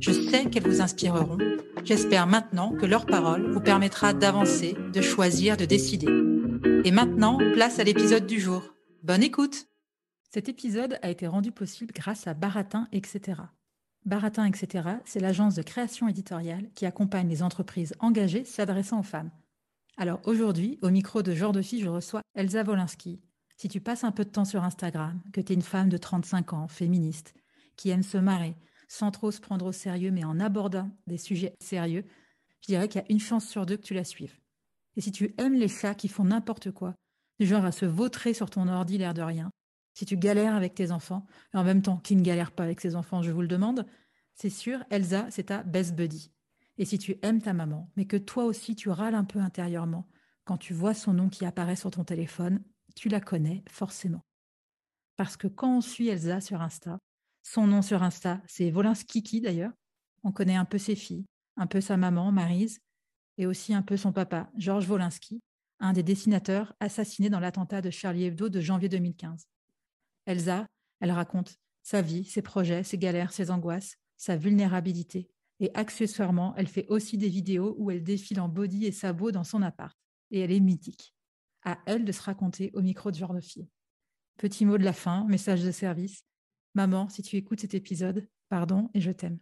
Je sais qu'elles vous inspireront. J'espère maintenant que leur parole vous permettra d'avancer, de choisir, de décider. Et maintenant, place à l'épisode du jour. Bonne écoute Cet épisode a été rendu possible grâce à Baratin, etc. Baratin, etc., c'est l'agence de création éditoriale qui accompagne les entreprises engagées s'adressant aux femmes. Alors aujourd'hui, au micro de Genre de Fille, je reçois Elsa Wolinski. Si tu passes un peu de temps sur Instagram, que tu es une femme de 35 ans, féministe, qui aime se marrer, sans trop se prendre au sérieux, mais en abordant des sujets sérieux, je dirais qu'il y a une chance sur deux que tu la suives. Et si tu aimes les chats qui font n'importe quoi, du genre à se vautrer sur ton ordi l'air de rien, si tu galères avec tes enfants, et en même temps, qui ne galère pas avec ses enfants, je vous le demande, c'est sûr, Elsa, c'est ta best buddy. Et si tu aimes ta maman, mais que toi aussi tu râles un peu intérieurement quand tu vois son nom qui apparaît sur ton téléphone, tu la connais forcément. Parce que quand on suit Elsa sur Insta, son nom sur Insta, c'est Volinski d'ailleurs, on connaît un peu ses filles, un peu sa maman, Marise, et aussi un peu son papa, Georges Wolinski, un des dessinateurs assassinés dans l'attentat de Charlie Hebdo de janvier 2015. Elsa, elle raconte sa vie, ses projets, ses galères, ses angoisses, sa vulnérabilité. Et accessoirement, elle fait aussi des vidéos où elle défile en body et sabots dans son appart. Et elle est mythique. À elle de se raconter au micro de genre de fille. Petit mot de la fin, message de service. Maman, si tu écoutes cet épisode, pardon et je t'aime.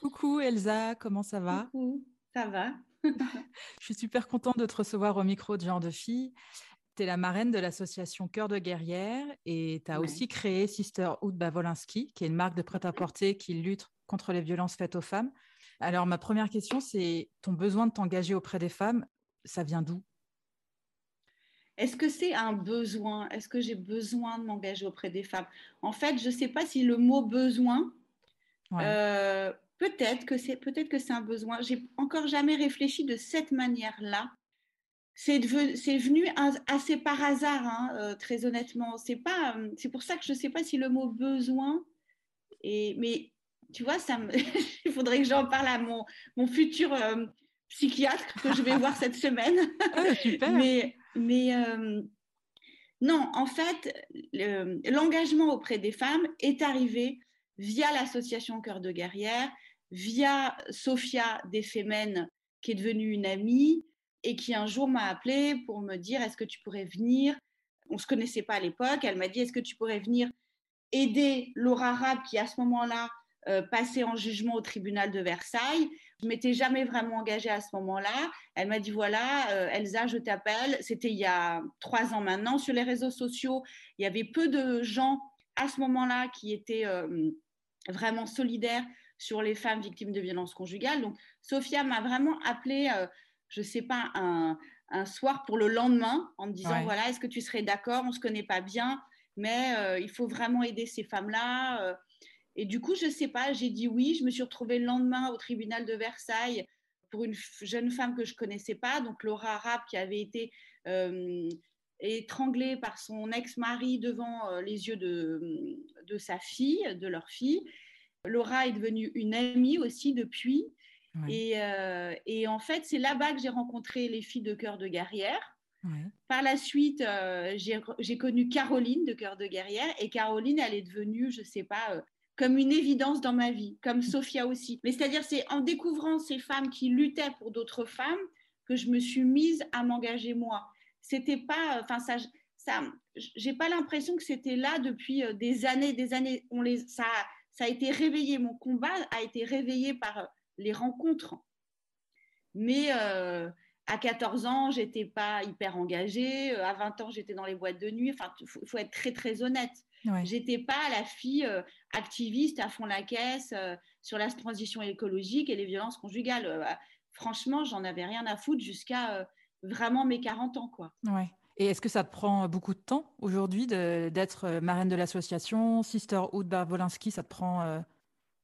Coucou Elsa, comment ça va? Coucou, ça va? Je suis super contente de te recevoir au micro de genre de fille. Tu es la marraine de l'association Cœur de guerrière et tu as Ouais. aussi créé Sisterhood Bavolinski, qui est une marque de prêt-à-porter qui lutte contre les violences faites aux femmes. Alors, ma première question, c'est ton besoin de t'engager auprès des femmes, ça vient d'où? Est-ce que c'est un besoin? Est-ce que j'ai besoin de m'engager auprès des femmes? En fait, je ne sais pas si le mot besoin, Ouais. euh, peut-être que c'est peut-être que c'est un besoin. J'ai encore jamais réfléchi de cette manière-là. C'est venu as- assez par hasard, hein, euh, très honnêtement. C'est pas, euh, c'est pour ça que je ne sais pas si le mot besoin. Et mais tu vois, ça me, il faudrait que j'en parle à mon mon futur euh, psychiatre que je vais voir cette semaine. Ah, super Mais, mais euh, non, en fait, le- l'engagement auprès des femmes est arrivé via l'association Cœur de Guerrière, via Sophia des Femmes, qui est devenue une amie et qui un jour m'a appelée pour me dire est-ce que tu pourrais venir? On ne se connaissait pas à l'époque. Elle m'a dit est-ce que tu pourrais venir aider Laura Rabb qui à ce moment-là euh, passait en jugement au tribunal de Versailles? Je m'étais jamais vraiment engagée à ce moment-là. Elle m'a dit voilà, euh, Elsa, je t'appelle. C'était il y a trois ans maintenant. Sur les réseaux sociaux, il y avait peu de gens à ce moment-là qui étaient euh, vraiment solidaires sur les femmes victimes de violences conjugales. Donc, Sophia m'a vraiment appelée, euh, je ne sais pas, un, un soir pour le lendemain en me disant Ouais. voilà, est-ce que tu serais d'accord? On ne se connaît pas bien, mais il faut vraiment aider ces femmes-là. Et du coup, je ne sais pas, j'ai dit oui. Je me suis retrouvée le lendemain au tribunal de Versailles pour une jeune femme que je connaissais pas, donc Laura Rapp, qui avait été euh, étranglée par son ex-mari devant euh, les yeux de, de sa fille, de leur fille. Laura est devenue une amie aussi depuis. Ouais, Et, euh, et en fait, c'est là-bas que j'ai rencontré les filles de Cœur de Guerrière. ouais. Par la suite, j'ai connu Caroline de Cœur de Guerrière. Et Caroline, elle est devenue, je sais pas, comme une évidence dans ma vie, comme Sophia aussi. Mais c'est-à-dire, c'est en découvrant ces femmes qui luttaient pour d'autres femmes que je me suis mise à m'engager moi. C'était pas, enfin ça, ça, j'ai pas l'impression que c'était là depuis euh, des années, des années. On les, ça, ça a été réveillé. Mon combat a été réveillé par les rencontres. Mais à 14 ans, j'étais pas hyper engagée. À 20 ans, j'étais dans les boîtes de nuit. Enfin, il faut, être très, très honnête. Ouais. J'étais pas la fille activiste à fond la caisse sur la transition écologique et les violences conjugales. franchement, j'en avais rien à foutre jusqu'à vraiment mes 40 ans, quoi. Ouais. Et est-ce que ça te prend beaucoup de temps aujourd'hui d'être euh, marraine de l'association Sisterhood Barbolinski, ça te prend euh,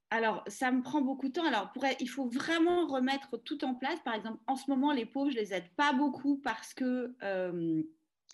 alors, ça me prend beaucoup de temps. Alors, pour, il faut vraiment remettre tout en place. Par exemple, en ce moment, les pauvres, je les aide pas beaucoup parce que euh,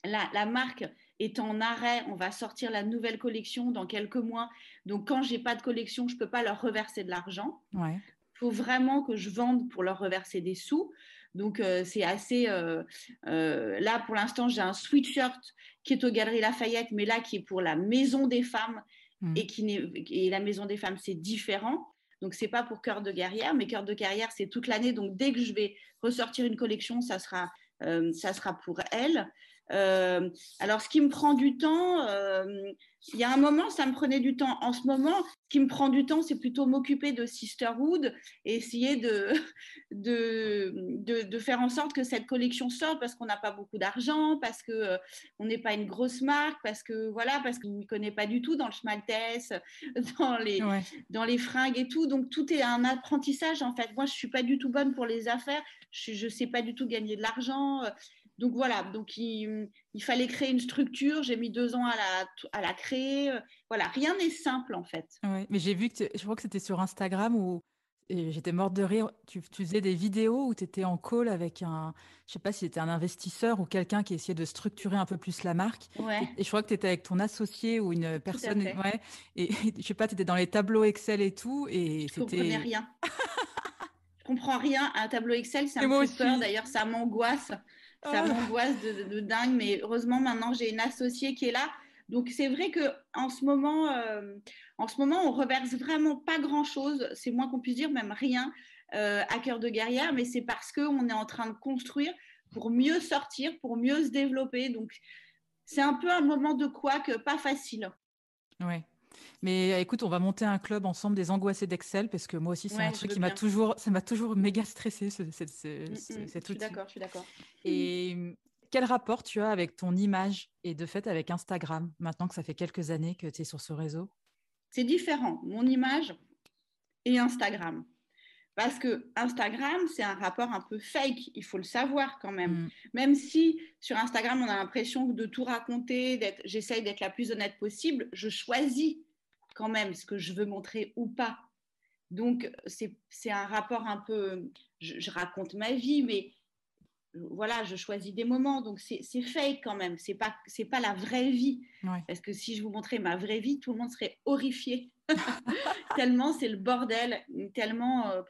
la, marque est en arrêt. On va sortir la nouvelle collection dans quelques mois. Donc, quand j'ai pas de collection, je peux pas leur reverser de l'argent. Il faut vraiment que je vende pour leur reverser des sous. Donc, euh, c'est assez. Euh, euh, là, pour l'instant, j'ai un sweatshirt qui est aux Galeries Lafayette, mais là, qui est pour la Maison des Femmes. Mmh. Et, qui et la Maison des Femmes, c'est différent. Donc, c'est pas pour Cœur de Guerrière, mais Cœur de Guerrière, c'est toute l'année. Donc, dès que je vais ressortir une collection, ça sera, ça sera pour elle. Alors, ce qui me prend du temps, il y a un moment, ça me prenait du temps. En ce moment, ce qui me prend du temps, c'est plutôt m'occuper de Sisterhood et essayer de, de, de, faire en sorte que cette collection sorte parce qu'on n'a pas beaucoup d'argent, parce qu'on euh, on n'est pas une grosse marque, parce que voilà, parce qu'on ne connaît pas du tout dans le schmaltès, dans les, dans les fringues et tout. Donc, tout est un apprentissage en fait. Moi, je ne suis pas du tout bonne pour les affaires. Je ne sais pas du tout gagner de l'argent. Donc voilà, donc il, fallait créer une structure. J'ai mis deux ans à la, à la créer. Voilà, rien n'est simple en fait. Oui, mais j'ai vu que je crois que c'était sur Instagram où j'étais morte de rire. Tu, faisais des vidéos où tu étais en call avec un, je sais pas si c'était un investisseur ou quelqu'un qui essayait de structurer un peu plus la marque. Ouais. Et, je crois que tu étais avec ton associé ou une personne. Ouais, et, je sais pas, tu étais dans les tableaux Excel et tout. Et je comprenais rien. je comprends rien. Un tableau Excel, ça me fait peur. D'ailleurs, ça m'angoisse. Ça ah. m'angoisse de, dingue, mais heureusement maintenant j'ai une associée qui est là. Donc c'est vrai que en ce moment, euh, en ce moment, on reverse vraiment pas grand chose. C'est moins qu'on puisse dire, même rien euh, à cœur de guerrière, mais c'est parce qu'on est en train de construire pour mieux sortir, pour mieux se développer. Donc c'est un peu un moment de quoi que pas facile. Ouais. Mais écoute, on va monter un club ensemble des angoissés d'Excel parce que moi aussi, c'est un truc qui m'a toujours, ça m'a toujours méga stressé, ce, ce, mm, mm, Je suis d'accord, je suis d'accord. Et quel rapport tu as avec ton image et de fait avec Instagram, maintenant que ça fait quelques années que tu es sur ce réseau? C'est différent, mon image et Instagram. Parce que Instagram, c'est un rapport un peu fake, il faut le savoir quand même. Mm. Même si sur Instagram, on a l'impression de tout raconter, j'essaye d'être la plus honnête possible, je choisis quand même ce que je veux montrer ou pas. Donc, c'est un rapport un peu, je, raconte ma vie, mais voilà, je choisis des moments, donc c'est fake quand même, c'est pas, pas la vraie vie. Parce que si je vous montrais ma vraie vie, tout le monde serait horrifié. tellement c'est le bordel, tellement euh,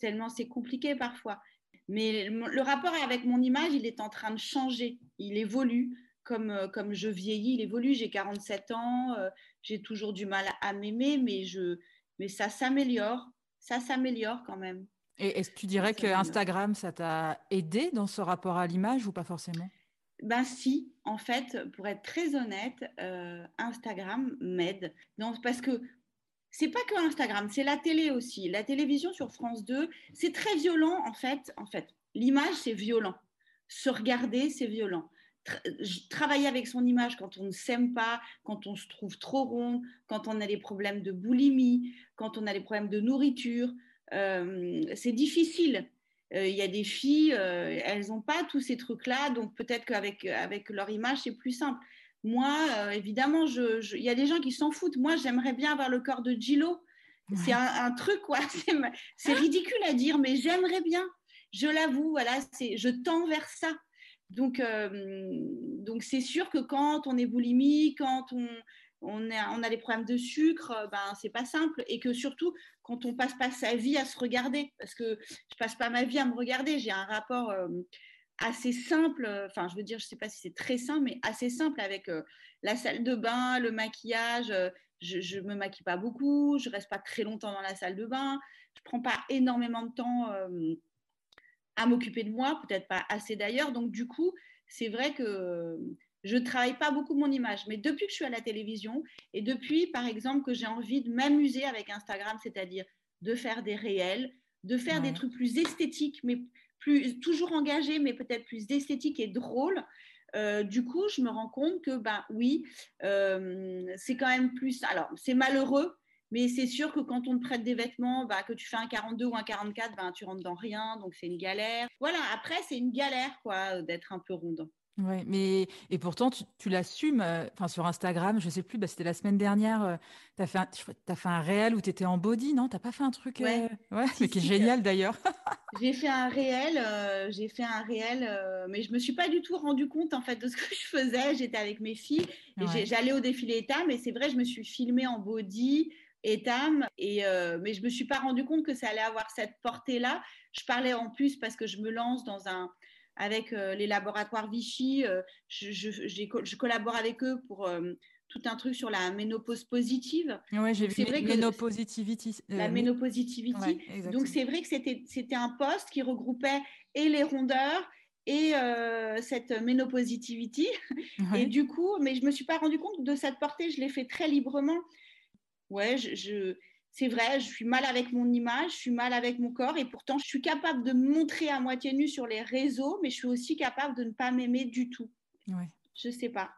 tellement c'est compliqué parfois. Mais le rapport avec mon image, il est en train de changer, il évolue. Comme, euh, comme je vieillis, il évolue. J'ai 47 ans, euh, j'ai toujours du mal à m'aimer, mais, je, mais ça s'améliore. Ça s'améliore quand même. Et est-ce que tu dirais que Instagram, ça t'a aidé dans ce rapport à l'image ou pas forcément? Ben si, en fait, pour être très honnête, Instagram m'aide. Parce que c'est pas que Instagram, c'est la télé aussi. La télévision sur France 2, c'est très violent en fait. En fait, l'image c'est violent. Se regarder, c'est violent. Travailler avec son image quand on ne s'aime pas, quand on se trouve trop rond, quand on a des problèmes de boulimie, quand on a des problèmes de nourriture, euh, c'est difficile. Euh, il y a des filles, euh, elles n'ont pas tous ces trucs-là, donc peut-être qu'avec avec leur image, c'est plus simple. Moi, évidemment, il y a des gens qui s'en foutent. Moi, j'aimerais bien avoir le corps de Gillo. C'est un, truc, quoi. C'est ridicule à dire, mais j'aimerais bien. Je l'avoue, voilà, je tends vers ça. Donc, euh, donc c'est sûr que quand on est boulimique, quand on, on, on a des problèmes de sucre, euh, ben c'est pas simple. Et que surtout, quand on passe pas sa vie à se regarder, parce que je passe pas ma vie à me regarder, j'ai un rapport assez simple, enfin je veux dire, je sais pas si c'est très simple, mais assez simple avec euh, la salle de bain, le maquillage. Euh, je ne me maquille pas beaucoup, je reste pas très longtemps dans la salle de bain, je prends pas énormément de temps euh, à m'occuper de moi, peut-être pas assez d'ailleurs. Donc du coup, c'est vrai que je ne travaille pas beaucoup mon image. Mais depuis que je suis à la télévision et depuis, par exemple, que j'ai envie de m'amuser avec Instagram, c'est-à-dire de faire des réels, de faire des trucs plus esthétiques, mais plus toujours engagés, mais peut-être plus esthétiques et drôles. Euh, du coup, je me rends compte que, ben oui, euh, c'est quand même plus. Alors, c'est malheureux, mais c'est sûr que quand on te prête des vêtements, bah, que tu fais un 42 ou un 44, ben, tu rentres dans rien, donc c'est une galère. Voilà, après, c'est une galère, quoi, d'être un peu ronde. Ouais, mais et pourtant tu, l'assumes. Euh, sur Instagram, je sais plus. Bah, c'était la semaine dernière. Euh, tu as fait un, as fait un réel où tu étais en body, non? T'as pas fait un truc Ouais, euh, mais qui est génial d'ailleurs. j'ai fait un réel. j'ai fait un réel, mais je me suis pas du tout rendu compte en fait de ce que je faisais. J'étais avec mes filles et j'allais au défilé Etam. Et c'est vrai, je me suis filmée en body. Etam, et mais je me suis pas rendu compte que ça allait avoir cette portée là. Je parlais en plus parce que je me lance dans un avec euh, les laboratoires Vichy. Euh, je, je, collabore avec eux pour euh, tout un truc sur la ménopause positive. Oui, j'ai vu vrai ménopositivity. La ménopositivity. Donc, c'est vrai que c'était un poste qui regroupait et les rondeurs et cette ménopositivity. Et du coup, mais je ne me suis pas rendu compte de cette portée, je l'ai fait très librement. Ouais, je, c'est vrai, je suis mal avec mon image, je suis mal avec mon corps et pourtant je suis capable de me montrer à moitié nue sur les réseaux, mais je suis aussi capable de ne pas m'aimer du tout. Ouais. Je sais pas.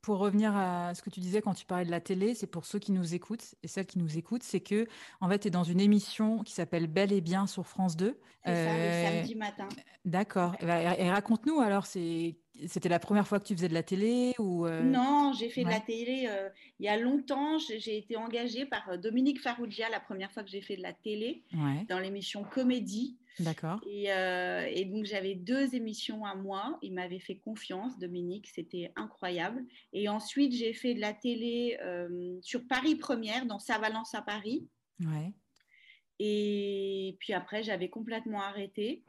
Pour revenir à ce que tu disais quand tu parlais de la télé, c'est pour ceux qui nous écoutent et celles qui nous écoutent, c'est que en fait, tu es dans une émission qui s'appelle Belle et bien sur France 2. C'est ça, le euh, samedi matin. D'accord. Et, raconte-nous alors, c'est c'était la première fois que tu faisais de la télé ou euh, Non, j'ai fait de la télé euh, il y a longtemps. J'ai été engagée par Dominique Farrugia la première fois que j'ai fait de la télé dans l'émission Comédie. D'accord. Euh, et, donc, j'avais deux émissions à moi. Il m'avait fait confiance, Dominique, c'était incroyable. Et ensuite, j'ai fait de la télé euh, sur Paris Première, dans Sa Valence à Paris. Ouais. Et puis après, j'avais complètement arrêté.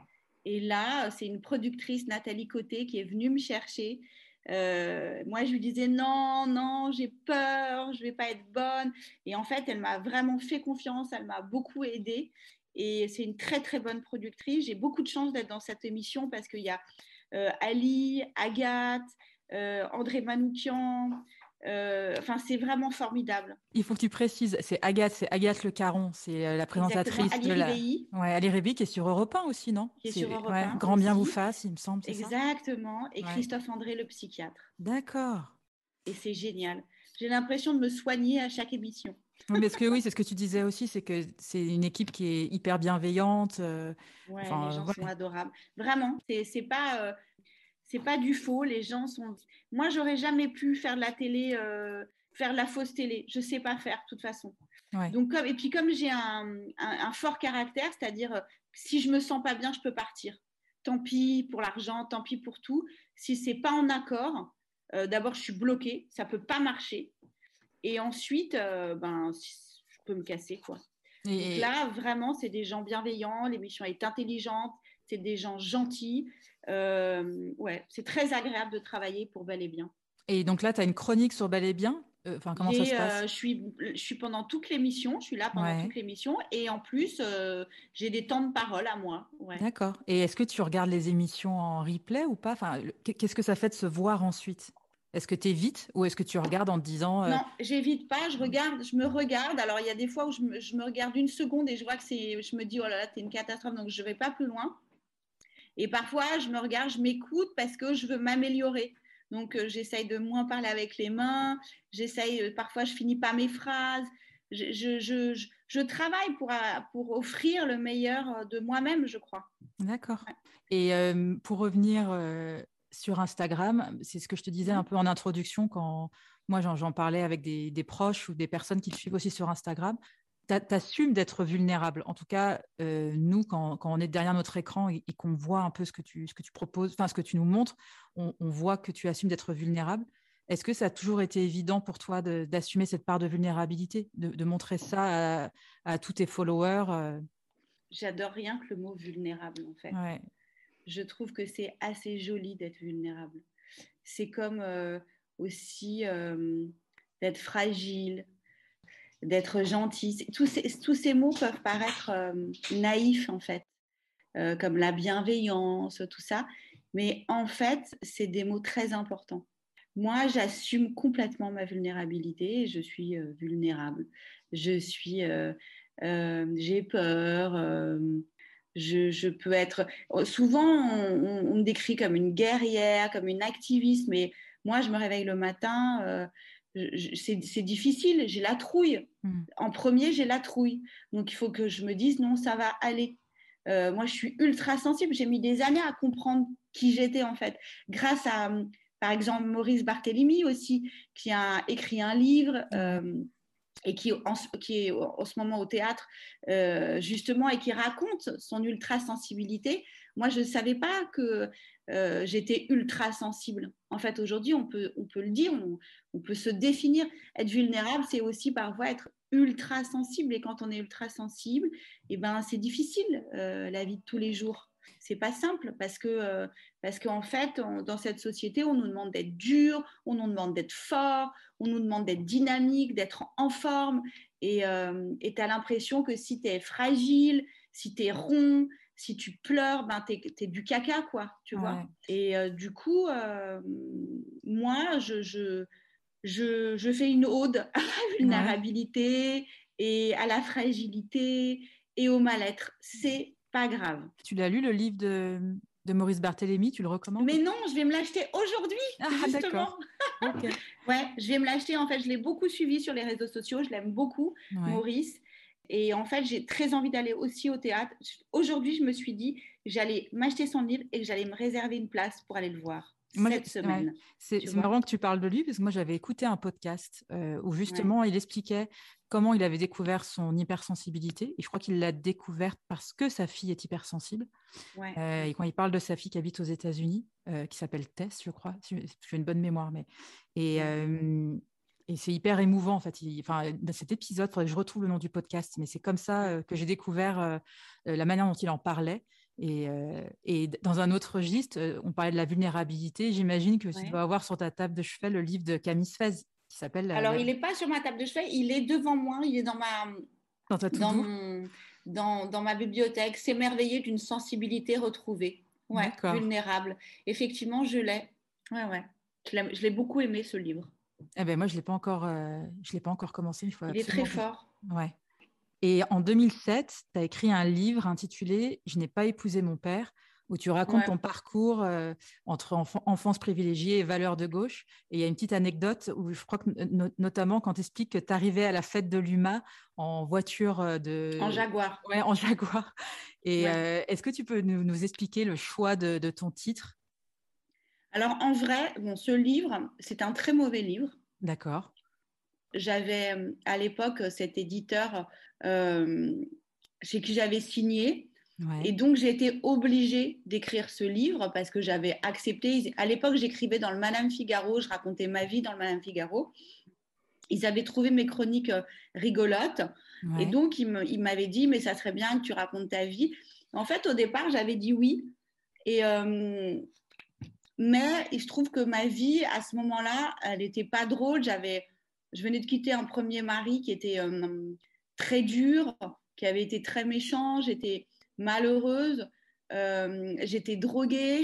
Et là, c'est une productrice, Nathalie Côté, qui est venue me chercher. Euh, moi, je lui disais non, non, j'ai peur, je vais pas être bonne. Et en fait, elle m'a vraiment fait confiance, elle m'a beaucoup aidée. Et c'est une très, très bonne productrice. J'ai beaucoup de chance d'être dans cette émission parce qu'il y a euh, Ali, Agathe, euh, André Manoukian. Euh, enfin, c'est vraiment formidable. Il faut que tu précises, c'est Agathe, c'est Agathe Le Caron, c'est la présentatrice de la. Ouais, Ali Rébi qui est sur Europe 1 aussi, non? Qui est, sur Europe 1 Grand bien vous fasse, il me semble. Exactement. Et Christophe André, le psychiatre. D'accord. Et c'est génial. J'ai l'impression de me soigner à chaque émission. Oui, mais que oui, c'est ce que tu disais aussi, c'est que c'est une équipe qui est hyper bienveillante. Euh, ouais, les gens sont adorables. Vraiment, c'est c'est pas euh, c'est pas du faux. Les gens sont. Moi, j'aurais jamais pu faire de la télé, euh, faire de la fausse télé. Je sais pas faire, de toute façon. Donc comme et puis comme j'ai un, un, fort caractère, c'est-à-dire si je me sens pas bien, je peux partir. Tant pis pour l'argent, tant pis pour tout. Si c'est pas en accord, d'abord je suis bloquée, ça peut pas marcher. Et ensuite, euh, ben, je peux me casser, quoi. Et... là, vraiment, c'est des gens bienveillants, l'émission est intelligente, c'est des gens gentils. Euh, ouais, c'est très agréable de travailler pour Bel et Bien. Et donc là, tu as une chronique sur Bel et Bien? Euh, Enfin, comment ça se passe? je, suis, je suis pendant toute l'émission, je suis là pendant toute l'émission, et en plus, j'ai des temps de parole à moi. Ouais. D'accord. Et est-ce que tu regardes les émissions en replay ou pas? Enfin, Qu'est-ce que ça fait de se voir ensuite? Est-ce que tu évites ou est-ce que tu regardes en te disant euh... Non, j'évite pas, je regarde, je me regarde. Alors il y a des fois où je me, regarde une seconde et je vois que c'est, je me dis oh là là, c'est une catastrophe, donc je vais pas plus loin. Et parfois je me regarde, je m'écoute parce que je veux m'améliorer. Donc euh, j'essaye de moins parler avec les mains, j'essaye, euh, parfois je finis pas mes phrases. Je, je, je, je, travaille pour, pour offrir le meilleur de moi-même, je crois. D'accord. Et euh, pour revenir sur Instagram, c'est ce que je te disais un peu en introduction quand moi j'en parlais avec des, proches ou des personnes qui te suivent aussi sur Instagram. Tu assumes d'être vulnérable. En tout cas, euh, nous, quand, on est derrière notre écran et, qu'on voit un peu ce que tu, ce que tu proposes, enfin ce que tu nous montres, on, voit que tu assumes d'être vulnérable. Est-ce que ça a toujours été évident pour toi d'assumer cette part de vulnérabilité, de, montrer ça à, tous tes followers euh? J'adore rien que le mot vulnérable, en fait. Ouais je trouve que c'est assez joli d'être vulnérable. C'est comme euh, aussi d'être fragile, d'être gentil. Tous ces, mots peuvent paraître euh, naïfs en fait, comme la bienveillance, tout ça. Mais en fait, c'est des mots très importants. moi, j'assume complètement ma vulnérabilité. Je suis vulnérable. Je suis, j'ai peur. Je, peux être. Souvent, on, me décrit comme une guerrière, comme une activiste, mais moi, je me réveille le matin. C'est difficile, j'ai la trouille. Mmh. En premier, j'ai la trouille. Donc, il faut que je me dise non, ça va aller. moi, je suis ultra sensible. J'ai mis des années à comprendre qui j'étais en fait. Grâce à, par exemple, Maurice Barthélémy aussi, qui a écrit un livre. Euh, et qui, en, qui, est en ce moment au théâtre, euh, justement, et qui raconte son ultra-sensibilité. Moi, je ne savais pas que euh, j'étais ultra-sensible. En fait, aujourd'hui, on peut, on peut le dire, on, peut se définir. Être vulnérable, c'est aussi parfois être ultra-sensible. Et quand on est ultra-sensible, eh ben, c'est difficile, la vie de tous les jours c'est pas simple parce que euh, parce qu'en fait dans cette société on nous demande d'être dur, on nous demande d'être fort, on nous demande d'être dynamique, d'être en forme et euh, tu as l'impression que si tu es fragile, si tu es rond, si tu pleures, ben tu es, du caca quoi, tu vois. Et euh, du coup moi je, je, je, je, fais une ode à la vulnérabilité et à la fragilité et au mal-être. C'est pas grave. Tu l'as lu le livre de, de Maurice Barthélémy, tu le recommandes? Mais non, je vais me l'acheter aujourd'hui, ah, justement. ouais, je vais me l'acheter. En fait, je l'ai beaucoup suivi sur les réseaux sociaux. Je l'aime beaucoup, Maurice. Et en fait, j'ai très envie d'aller aussi au théâtre. Aujourd'hui, je me suis dit, j'allais m'acheter son livre et que j'allais me réserver une place pour aller le voir. cette semaine. c'est marrant que tu parles de lui parce que moi j'avais écouté un podcast euh, où justement il expliquait comment il avait découvert son hypersensibilité. Et je crois qu'il l'a découverte parce que sa fille est hypersensible. Euh, et quand il parle de sa fille qui habite aux États-Unis, euh, qui s'appelle Tess, je crois, j'ai une bonne mémoire, mais et, et c'est hyper émouvant en fait. enfin, dans cet épisode, il faudrait que je retrouve le nom du podcast, mais c'est comme ça que j'ai découvert la manière dont il en parlait. Et, et, dans un autre registre, on parlait de la vulnérabilité. J'imagine que tu dois avoir sur ta table de chevet le livre de Camille Sfez, s'appelle. Alors, il n'est pas sur ma table de chevet, il est devant moi, il est dans ma. Dans, dans, dans, ma bibliothèque. S'émerveiller d'une sensibilité retrouvée. Ouais, vulnérable. Effectivement, je l'ai. Ouais, ouais. Je l'ai beaucoup aimé, ce livre. Eh ben, moi, je ne l'ai pas encore, euh, je l'ai pas encore commencé. Il, faut il est très fort. Ouais. Et en 2007, tu as écrit un livre intitulé Je n'ai pas épousé mon père, où tu racontes ton parcours euh, entre enfance privilégiée et valeurs de gauche. Et il y a une petite anecdote où je crois que notamment quand tu expliques que tu arrivais à la fête de l'UMA en voiture euh, de... En Jaguar. Ouais, en Jaguar. Et euh, est-ce que tu peux nous, expliquer le choix de, ton titre? Alors en vrai, bon, ce livre, c'est un très mauvais livre. D'accord. J'avais à l'époque cet éditeur chez qui j'avais signé et donc, j'ai été obligée d'écrire ce livre parce que j'avais accepté. À l'époque, j'écrivais dans le Madame Figaro, je racontais ma vie dans le Madame Figaro. Ils avaient trouvé mes chroniques euh, rigolotes. Et donc, ils m'avaient dit, mais ça serait bien que tu racontes ta vie. En fait, au départ, j'avais dit oui. Et, euh, mais il se trouve que ma vie, à ce moment-là, elle n'était pas drôle. J'avais, je venais de quitter un premier mari qui était euh, très dur, qui avait été très méchant. J'étais malheureuse. Euh, j'étais droguée.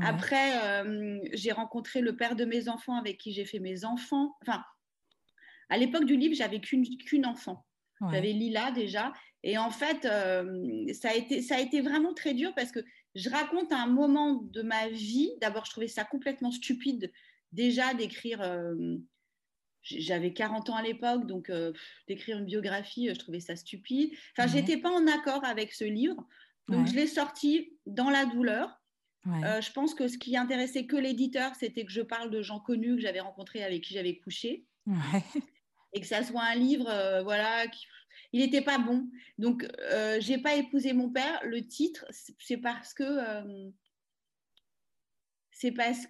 Après, euh, j'ai rencontré le père de mes enfants avec qui j'ai fait mes enfants. Enfin, à l'époque du livre, j'avais qu'une enfant. J'avais Lila déjà. Et en fait, euh, ça, a été, ça a été vraiment très dur parce que je raconte un moment de ma vie. D'abord, je trouvais ça complètement stupide déjà d'écrire j'avais 40 ans à l'époque, donc euh, d'écrire une biographie, euh, je trouvais ça stupide. Enfin, je j'étais pas en accord avec ce livre, donc je l'ai sorti dans la douleur. Euh, je pense que ce qui intéressait que l'éditeur, c'était que je parle de gens connus que j'avais rencontrés, avec qui j'avais couché, et que ça soit un livre, voilà, il n'était pas bon. Donc, j'ai pas épousé mon père. Le titre, c'est parce que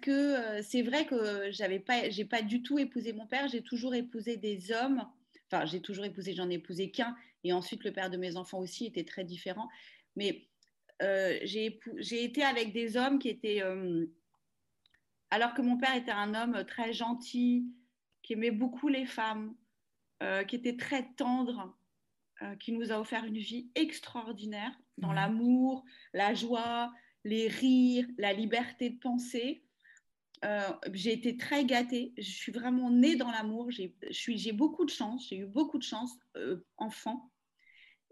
que euh, c'est vrai que j'avais pas, pas du tout épousé mon père. J'ai toujours épousé des hommes. Enfin, j'ai toujours épousé, j'en ai épousé qu'un. Et ensuite, le père de mes enfants aussi était très différent. Mais euh, j'ai, été avec des hommes qui étaient. Euh, alors que mon père était un homme très gentil, qui aimait beaucoup les femmes, qui était très tendre, qui nous a offert une vie extraordinaire dans l'amour, la joie, les rires, la liberté de penser. j'ai été très gâtée. Je suis vraiment née dans l'amour. J'ai beaucoup de chance. J'ai eu beaucoup de chance enfant.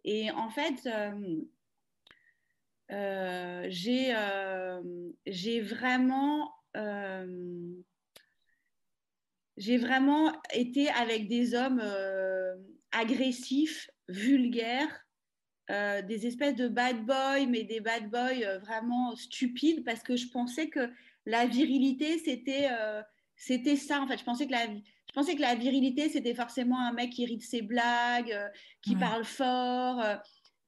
Et en fait, j'ai vraiment j'ai vraiment été avec des hommes agressifs, vulgaires, euh, des espèces de bad boys, mais des bad boys euh, vraiment stupides, parce que je pensais que la virilité, c'était euh, c'était ça. En fait, je pensais que la, je pensais que la virilité, c'était forcément un mec qui rit de ses blagues, qui parle fort,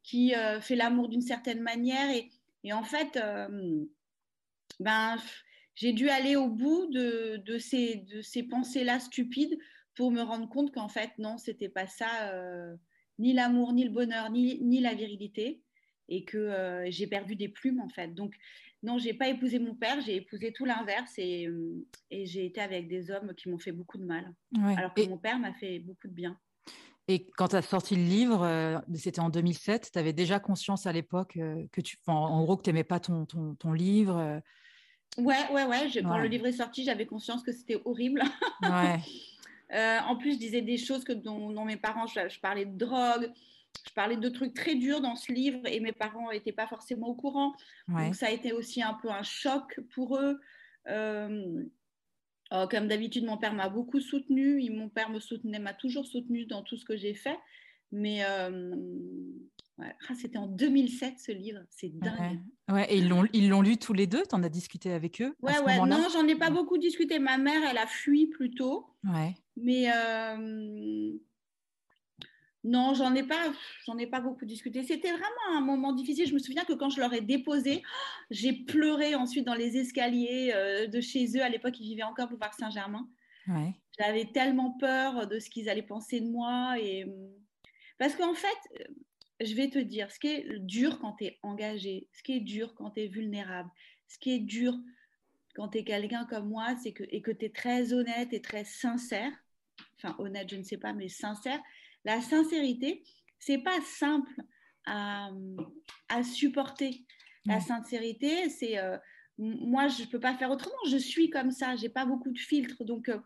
qui fait l'amour d'une certaine manière. Et, et en fait, ben, j'ai dû aller au bout de, de ces, de ces pensées-là stupides pour me rendre compte qu'en fait, non, c'était pas ça ni l'amour, ni le bonheur, ni, ni la virilité, et que euh, j'ai perdu des plumes en fait. Donc non, j'ai pas épousé mon père, j'ai épousé tout l'inverse et, euh, et j'ai été avec des hommes qui m'ont fait beaucoup de mal, alors que mon père m'a fait beaucoup de bien. Et quand tu as sorti le livre, euh, c'était en 2007, tu avais déjà conscience à l'époque que tu, en gros, que tu n'aimais pas ton, ton, ton livre Ouais, ouais, ouais. Quand le livre est sorti, j'avais conscience que c'était horrible. Ouais. Euh, en plus, je disais des choses que dont, mes parents, je, parlais de drogue, je parlais de trucs très durs dans ce livre et mes parents n'étaient pas forcément au courant. Donc ça a été aussi un peu un choc pour eux. Euh, oh, comme d'habitude, mon père m'a beaucoup soutenu. Mon père me soutenait, m'a toujours soutenu dans tout ce que j'ai fait. Mais euh, ah, c'était en 2007 ce livre, c'est dingue. Ouais. et ils l'ont, ils l'ont lu tous les deux? Tu en as discuté avec eux Ouais, ouais. Non, j'en ai pas beaucoup discuté. Ma mère, elle a fui plutôt. Ouais. Mais euh, non, j'en ai pas, j'en ai pas beaucoup discuté. C'était vraiment un moment difficile. Je me souviens que quand je leur ai déposé, j'ai pleuré ensuite dans les escaliers euh, de chez eux. À l'époque, ils vivaient encore pour voir Saint-Germain. Ouais. J'avais tellement peur de ce qu'ils allaient penser de moi et parce qu'en fait, je vais te dire, ce qui est dur quand tu es engagé, ce qui est dur quand tu es vulnérable, ce qui est dur quand tu es quelqu'un comme moi, c'est que, et que tu es très honnête et très sincère, enfin honnête, je ne sais pas, mais sincère, la sincérité, c'est pas simple à, supporter. La sincérité, c'est euh, moi, je ne peux pas faire autrement. Je suis comme ça, j'ai pas beaucoup de filtres, donc euh,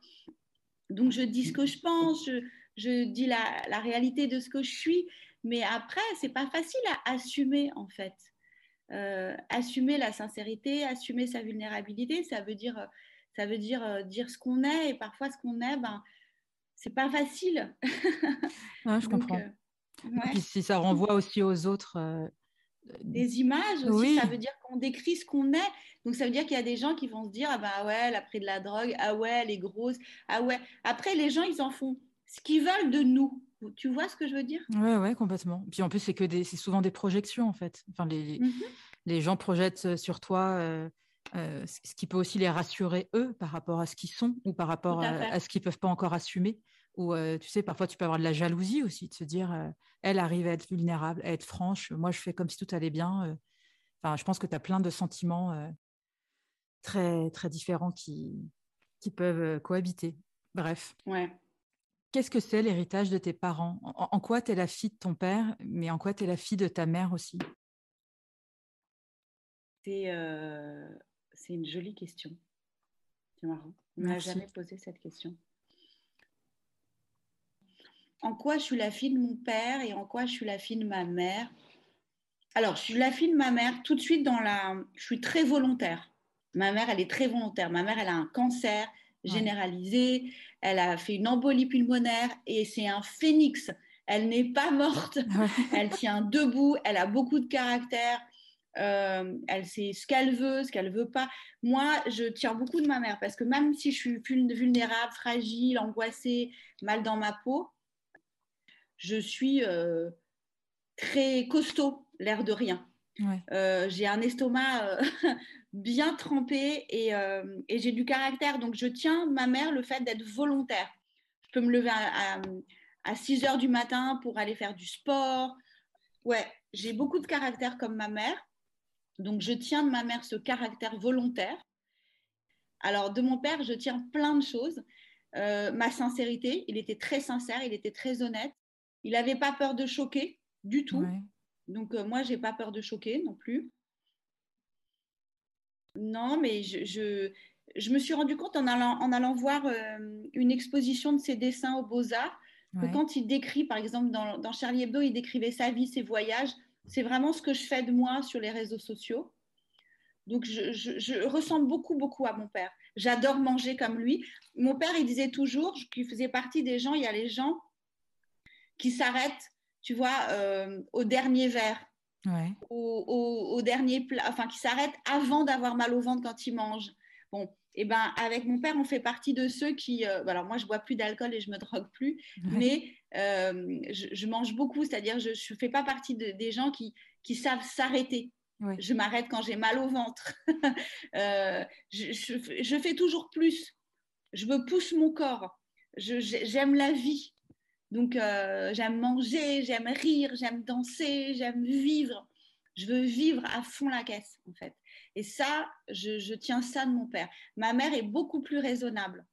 donc je dis ce que je pense, je, dis la, la, réalité de ce que je suis. Mais après, c'est pas facile à assumer en fait. Euh, assumer la sincérité, assumer sa vulnérabilité, ça veut dire, ça veut dire dire ce qu'on est et parfois ce qu'on est, ben c'est pas facile. je comprends. Euh, puis si ça renvoie aussi aux autres. Des images aussi, ça veut dire qu'on décrit ce qu'on est. Donc ça veut dire qu'il y a des gens qui vont se dire ah bah ouais, elle a pris de la drogue, ah ouais, elle est grosse, ah ouais. Après les gens ils en font ce qu'ils veulent de nous. Tu vois ce que je veux dire? Oui, ouais, complètement. Puis en plus, c'est que c'est souvent des projections en fait. Enfin, les, les mmh gens projettent euh, sur toi euh, euh, ce qui peut aussi les rassurer eux par rapport à ce qu'ils sont ou par rapport à, ce qu'ils peuvent pas encore assumer. Ou tu sais, parfois tu peux avoir de la jalousie aussi, de se dire, elle arrive à être vulnérable, à être franche. Moi, je fais comme si tout allait bien. Enfin, je pense que tu as plein de sentiments très très différents qui qui peuvent cohabiter. Bref. Ouais. Qu'est-ce que c'est l'héritage de tes parents? En, quoi tu es la fille de ton père, mais en quoi tu es la fille de ta mère aussi? Euh, C'est une jolie question. C'est marrant. On ne m'a jamais posé cette question. En quoi je suis la fille de mon père et en quoi je suis la fille de ma mère? Alors, je suis la fille de ma mère tout de suite dans la... Je suis très volontaire. Ma mère, elle est très volontaire. Ma mère, elle a un cancer généralisée. Elle a fait une embolie pulmonaire et c'est un phénix. Elle n'est pas morte. elle tient debout. Elle a beaucoup de caractère. Euh, elle sait ce qu'elle veut, ce qu'elle veut pas. Moi, je tiens beaucoup de ma mère parce que même si je suis vulnérable, fragile, angoissée, mal dans ma peau, je suis euh, très costaud, l'air de rien. Euh, j'ai un estomac bien trempée euh, et, j'ai du caractère. Donc, je tiens ma mère le fait d'être volontaire. Je peux me lever à, à, 6 heures du matin pour aller faire du sport. Ouais, j'ai beaucoup de caractère comme ma mère. Donc, je tiens de ma mère ce caractère volontaire. Alors, de mon père, je tiens plein de choses. Euh, ma sincérité, il était très sincère, il était très honnête. Il n'avait pas peur de choquer du tout. Donc, euh, moi, j'ai pas peur de choquer non plus. Non, mais je, je me suis rendu compte en allant, en allant voir une exposition de ses dessins aux Beaux-Arts que quand il décrit, par exemple, dans, dans, Charlie Hebdo, il décrivait sa vie, ses voyages, c'est vraiment ce que je fais de moi sur les réseaux sociaux. Donc, je, je, ressemble beaucoup, beaucoup à mon père. J'adore manger comme lui. Mon père, il disait toujours qu'il faisait partie des gens, il y a les gens qui s'arrêtent, tu vois, euh, au dernier verre, au, dernier plat, enfin, qui s'arrêtent avant d'avoir mal au ventre quand ils mangent. Bon, et eh ben avec mon père, on fait partie de ceux qui. Euh, alors moi, je bois plus d'alcool et je me drogue plus, mais euh, je, mange beaucoup, c'est-à-dire je ne fais pas partie des gens qui, qui savent s'arrêter. Je m'arrête quand j'ai mal au ventre. Euh, je, fais toujours plus. Je me pousse mon corps. J'aime la vie. Donc, j'aime manger, j'aime rire, j'aime danser, j'aime vivre. Je veux vivre à fond la caisse, en fait. Et ça, je, tiens ça de mon père. Ma mère est beaucoup plus raisonnable.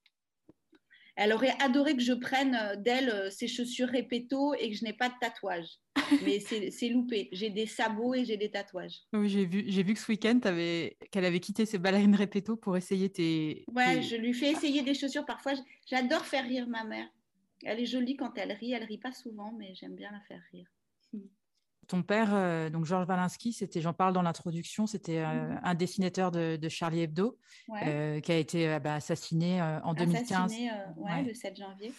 Elle aurait adoré que je prenne euh, d'elle euh, ses chaussures répéto et que je n'ai pas de tatouage. Mais c'est loupé. J'ai des sabots et j'ai des tatouages. Oui, j'ai vu, vu que ce week-end, qu'elle avait quitté ses ballerines répéto pour essayer tes. Ouais, je lui fais essayer des chaussures. Parfois, j'adore faire rire ma mère. Elle est jolie quand elle rit. Elle rit pas souvent, mais j'aime bien la faire rire ton père, euh, donc Georges Valinsky, c'était, j'en parle dans l'introduction, c'était euh, mmh un dessinateur de, Charlie Hebdo euh, qui a été bah, assassiné en 2015. Assassiné, le 7 janvier.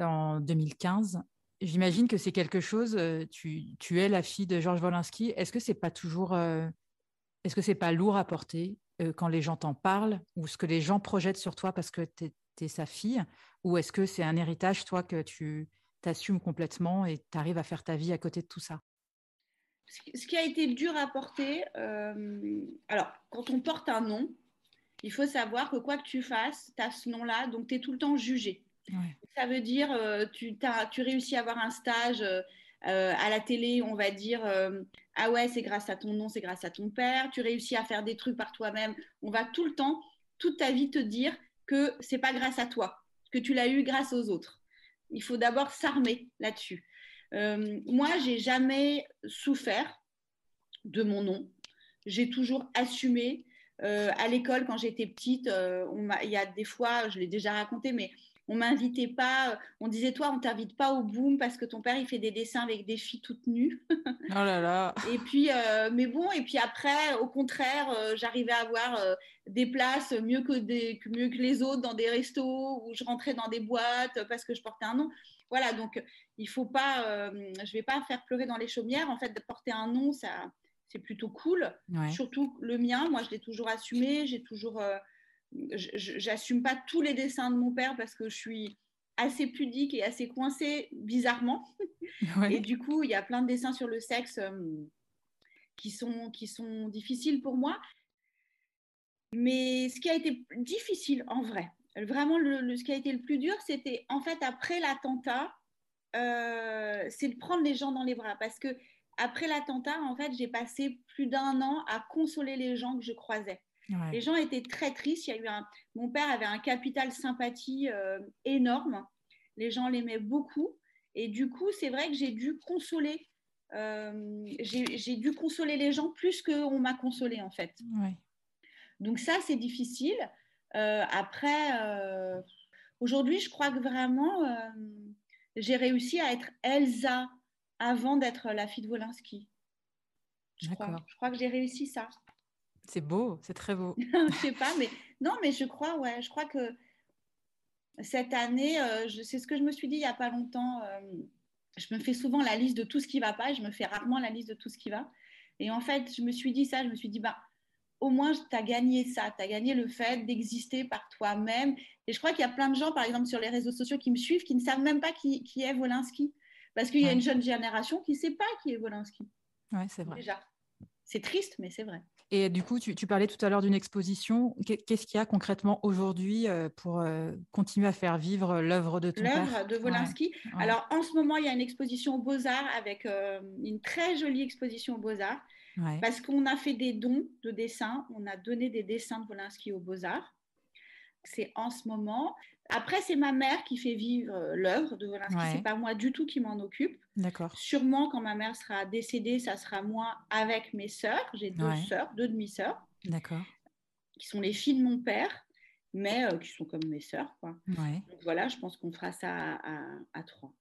En 2015. J'imagine que c'est quelque chose. Tu, tu, es la fille de Georges Valinsky. Est-ce que c'est pas toujours, est-ce que c'est pas lourd à porter quand les gens t'en parlent ou ce que les gens projettent sur toi parce que tu es, sa fille, ou est-ce que c'est un héritage toi que tu t'assumes complètement et tu arrives à faire ta vie à côté de tout ça? Ce qui a été dur à porter, euh, alors quand on porte un nom, il faut savoir que quoi que tu fasses, tu as ce nom-là, donc tu es tout le temps jugé. Ça veut dire, euh, tu, as, tu réussis à avoir un stage euh, à la télé, on va dire, ah ouais, c'est grâce à ton nom, c'est grâce à ton père, tu réussis à faire des trucs par toi-même, on va tout le temps, toute ta vie te dire que c'est pas grâce à toi, que tu l'as eu grâce aux autres. Il faut d'abord s'armer là-dessus. Euh, moi, j'ai jamais souffert de mon nom. J'ai toujours assumé. Euh, à l'école, quand j'étais petite, euh, il y a des fois, je l'ai déjà raconté, mais on m'invitait pas. On disait toi, on t'invite pas au boom parce que ton père il fait des dessins avec des filles toutes nues. oh là là. Et puis, mais bon, et puis après, au contraire, j'arrivais à avoir des places mieux que des, mieux que les autres dans des restos où je rentrais dans des boîtes parce que je portais un nom. Voilà, donc il faut pas, euh, je vais pas faire pleurer dans les chaumières. En fait, de porter un nom, ça, c'est plutôt cool. Surtout le mien, moi, je l'ai toujours assumé. J'ai toujours, euh, j'assume pas tous les dessins de mon père parce que je suis assez pudique et assez coincée bizarrement. Et du coup, il y a plein de dessins sur le sexe euh, qui sont qui sont difficiles pour moi. Mais ce qui a été difficile en vrai, vraiment le, ce qui a été le plus dur, c'était en fait après l'attentat, euh, c'est de prendre les gens dans les bras parce que après l'attentat, en fait, j'ai passé plus d'un an à consoler les gens que je croisais. Les gens étaient très tristes. Il y a eu un... Mon père avait un capital sympathie euh, énorme. Les gens l'aimaient beaucoup. Et du coup, c'est vrai que j'ai dû consoler. Euh, j'ai dû consoler les gens plus qu'on m'a consolé, en fait. Donc ça, c'est difficile. Après, aujourd'hui, je crois que vraiment j'ai réussi à être Elsa avant d'être la fille de Wolinski. Je crois, je crois que j'ai réussi ça. C'est beau, c'est très beau. je sais pas, mais non, mais je crois, ouais, je crois que cette année, euh, c'est ce que je me suis dit il y a pas longtemps. Euh, je me fais souvent la liste de tout ce qui va pas et je me fais rarement la liste de tout ce qui va. Et en fait, je me suis dit ça, je me suis dit, bah, au moins, tu as gagné ça, tu as gagné le fait d'exister par toi-même. Et je crois qu'il y a plein de gens, par exemple, sur les réseaux sociaux qui me suivent, qui ne savent même pas qui, est Wolinski. Parce qu'il y a une jeune génération qui ne sait pas qui est Wolinski. Oui, c'est vrai. Déjà. C'est triste, mais c'est vrai. Et du coup, tu, parlais tout à l'heure d'une exposition. Qu'est-ce qu'il y a concrètement aujourd'hui euh, pour euh, continuer à faire vivre l'œuvre de ton L'œuvre de Wolinski. Alors, en ce moment, il y a une exposition aux Beaux-Arts avec euh, une très jolie exposition aux Beaux-Arts parce qu'on a fait des dons de dessins, on a donné des dessins de Wolinski aux Beaux-Arts. C'est en ce moment. Après, c'est ma mère qui fait vivre euh, l'œuvre de Wolinski. Ce C'est pas moi du tout qui m'en occupe. D'accord. Sûrement, quand ma mère sera décédée, ça sera moi avec mes sœurs. J'ai deux sœurs, deux demi-sœurs. D'accord. Qui sont les filles de mon père. mais euh, qui sont comme mes sœurs. Quoi. Ouais. Donc voilà, je pense qu'on fera ça à, à, à trois.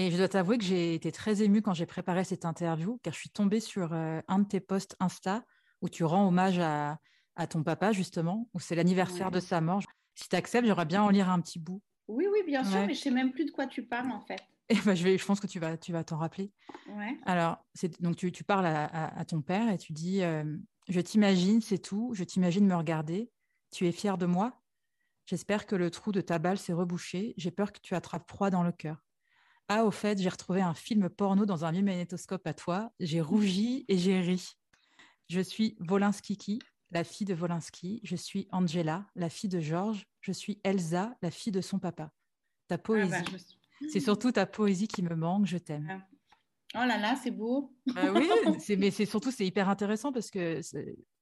Et je dois t'avouer que j'ai été très émue quand j'ai préparé cette interview, car je suis tombée sur euh, un de tes posts Insta où tu rends hommage à, à ton papa, justement, où c'est l'anniversaire Ouais. de sa mort. Si tu acceptes, j'aimerais bien en lire un petit bout. Oui, oui, bien sûr, mais je sais même plus de quoi tu parles en fait. Et ben, je, vais, je pense que tu vas tu vas t'en rappeler. Ouais. Alors, donc tu, tu parles à, à- à ton père et tu dis euh, Je t'imagine, c'est tout, je t'imagine me regarder. Tu es fier de moi J'espère que le trou de ta balle s'est rebouché. J'ai peur que tu attrapes froid dans le cœur. Ah, au fait, j'ai retrouvé un film porno dans un vieux magnétoscope à toi. J'ai rougi et j'ai ri. Je suis Wolinski, la fille de Wolinski. Je suis Angela, la fille de Georges. Je suis Elsa, la fille de son papa. Ta Ah poésie. bah, je suis- C'est surtout ta poésie qui me manque. Je t'aime. Oh là là, c'est beau. Euh, oui, mais c'est surtout c'est hyper intéressant parce que